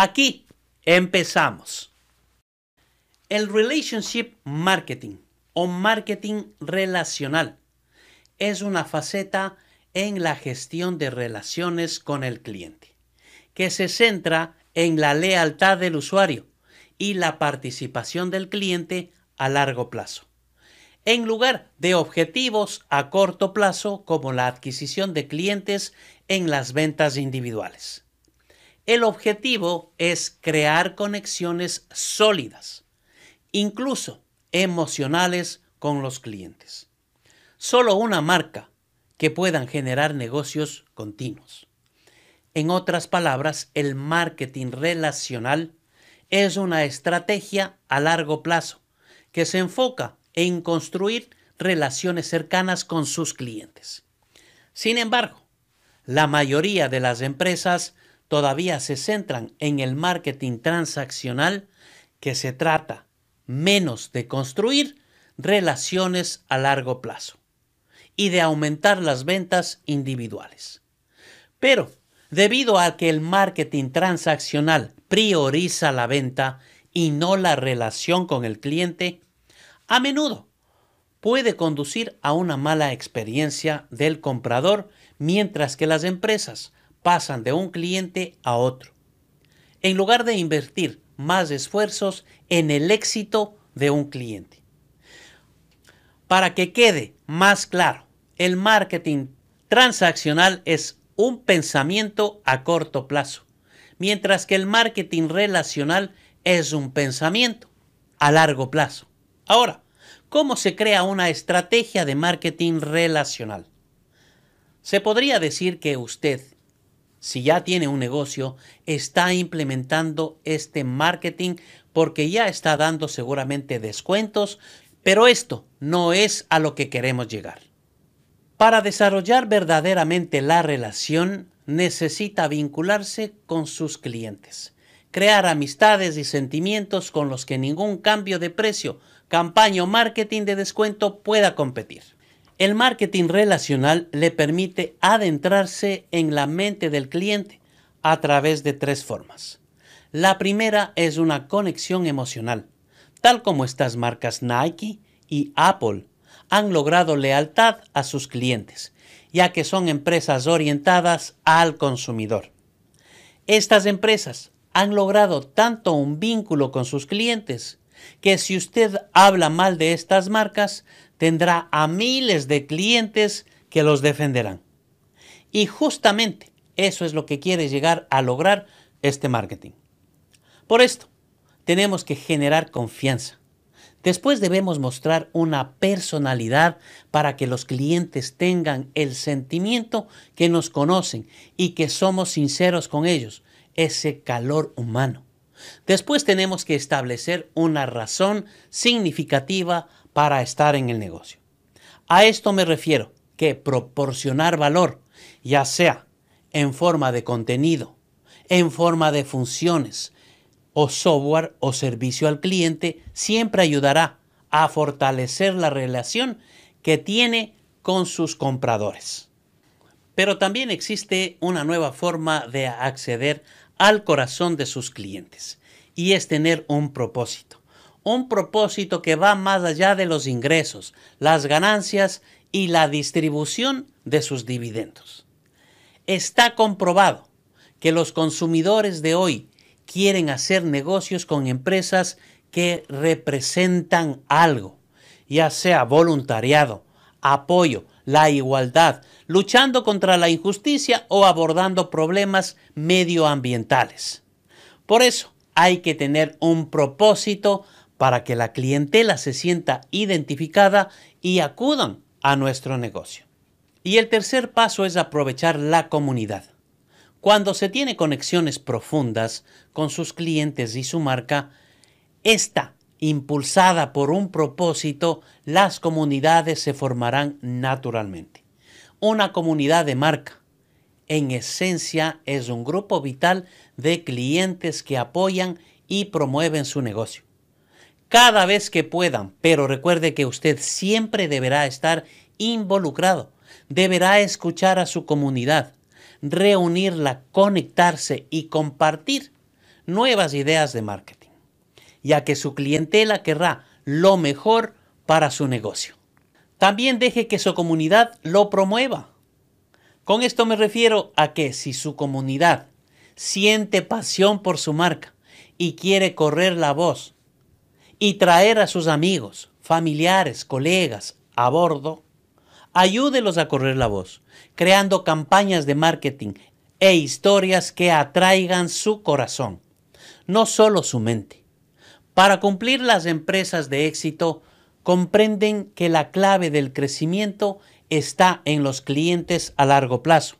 Aquí empezamos. El relationship marketing o marketing relacional es una faceta en la gestión de relaciones con el cliente, que se centra en la lealtad del usuario y la participación del cliente a largo plazo, en lugar de objetivos a corto plazo como la adquisición de clientes en las ventas individuales. El objetivo es crear conexiones sólidas, incluso emocionales con los clientes. Solo una marca que puedan generar negocios continuos. En otras palabras, el marketing relacional es una estrategia a largo plazo que se enfoca en construir relaciones cercanas con sus clientes. Sin embargo, la mayoría de las empresas todavía se centran en el marketing transaccional que se trata menos de construir relaciones a largo plazo y de aumentar las ventas individuales. Pero, debido a que el marketing transaccional prioriza la venta y no la relación con el cliente, a menudo puede conducir a una mala experiencia del comprador mientras que las empresas pasan de un cliente a otro, en lugar de invertir más esfuerzos en el éxito de un cliente. Para que quede más claro, el marketing transaccional es un pensamiento a corto plazo, mientras que el marketing relacional es un pensamiento a largo plazo. Ahora, ¿cómo se crea una estrategia de marketing relacional? Se podría decir que usted, si ya tiene un negocio, está implementando este marketing porque ya está dando seguramente descuentos, pero esto no es a lo que queremos llegar. Para desarrollar verdaderamente la relación, necesita vincularse con sus clientes, crear amistades y sentimientos con los que ningún cambio de precio campaña o marketing de descuento pueda competir. El marketing relacional le permite adentrarse en la mente del cliente a través de tres formas. La primera es una conexión emocional, tal como estas marcas Nike y Apple han logrado lealtad a sus clientes, ya que son empresas orientadas al consumidor. Estas empresas han logrado tanto un vínculo con sus clientes que si usted habla mal de estas marcas, tendrá a miles de clientes que los defenderán. Y justamente eso es lo que quiere llegar a lograr este marketing. Por esto, tenemos que generar confianza. Después debemos mostrar una personalidad para que los clientes tengan el sentimiento que nos conocen y que somos sinceros con ellos, ese calor humano. Después tenemos que establecer una razón significativa para estar en el negocio. A esto me refiero que proporcionar valor, ya sea en forma de contenido, en forma de funciones, o software o servicio al cliente, siempre ayudará a fortalecer la relación que tiene con sus compradores. Pero también existe una nueva forma de acceder al corazón de sus clientes y es tener un propósito. Un propósito que va más allá de los ingresos, las ganancias y la distribución de sus dividendos. Está comprobado que los consumidores de hoy quieren hacer negocios con empresas que representan algo, ya sea voluntariado, apoyo, la igualdad, luchando contra la injusticia o abordando problemas medioambientales. Por eso hay que tener un propósito para que la clientela se sienta identificada y acudan a nuestro negocio. Y el tercer paso es aprovechar la comunidad. Cuando se tiene conexiones profundas con sus clientes y su marca, esta impulsada por un propósito, las comunidades se formarán naturalmente. Una comunidad de marca, en esencia, es un grupo vital de clientes que apoyan y promueven su negocio. Cada vez que puedan, pero recuerde que usted siempre deberá estar involucrado, deberá escuchar a su comunidad, reunirla, conectarse y compartir nuevas ideas de marketing, ya que su clientela querrá lo mejor para su negocio. También deje que su comunidad lo promueva. Con esto me refiero a que si su comunidad siente pasión por su marca y quiere correr la voz y traer a sus amigos, familiares, colegas a bordo, ayúdelos a correr la voz, creando campañas de marketing e historias que atraigan su corazón, no solo su mente. Para cumplir las empresas de éxito, comprenden que la clave del crecimiento está en los clientes a largo plazo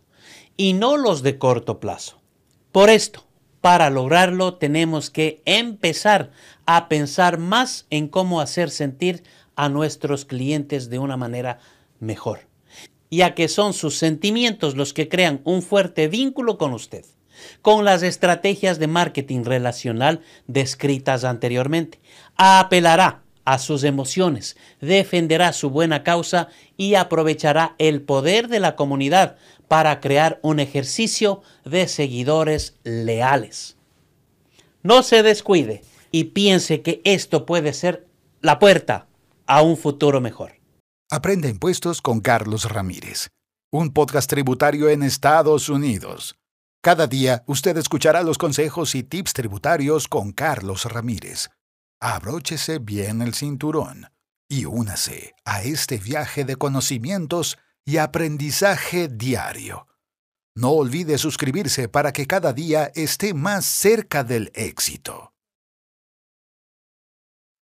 y no los de corto plazo. Por esto, para lograrlo tenemos que empezar a pensar más en cómo hacer sentir a nuestros clientes de una manera mejor, ya que son sus sentimientos los que crean un fuerte vínculo con usted, con las estrategias de marketing relacional descritas anteriormente. Apelará a sus emociones, defenderá su buena causa y aprovechará el poder de la comunidad para crear un ejercicio de seguidores leales. No se descuide y piense que esto puede ser la puerta a un futuro mejor. Aprende impuestos con Carlos Ramírez, un podcast tributario en Estados Unidos. Cada día usted escuchará los consejos y tips tributarios con Carlos Ramírez. Abróchese bien el cinturón y únase a este viaje de conocimientos y aprendizaje diario. No olvide suscribirse para que cada día esté más cerca del éxito.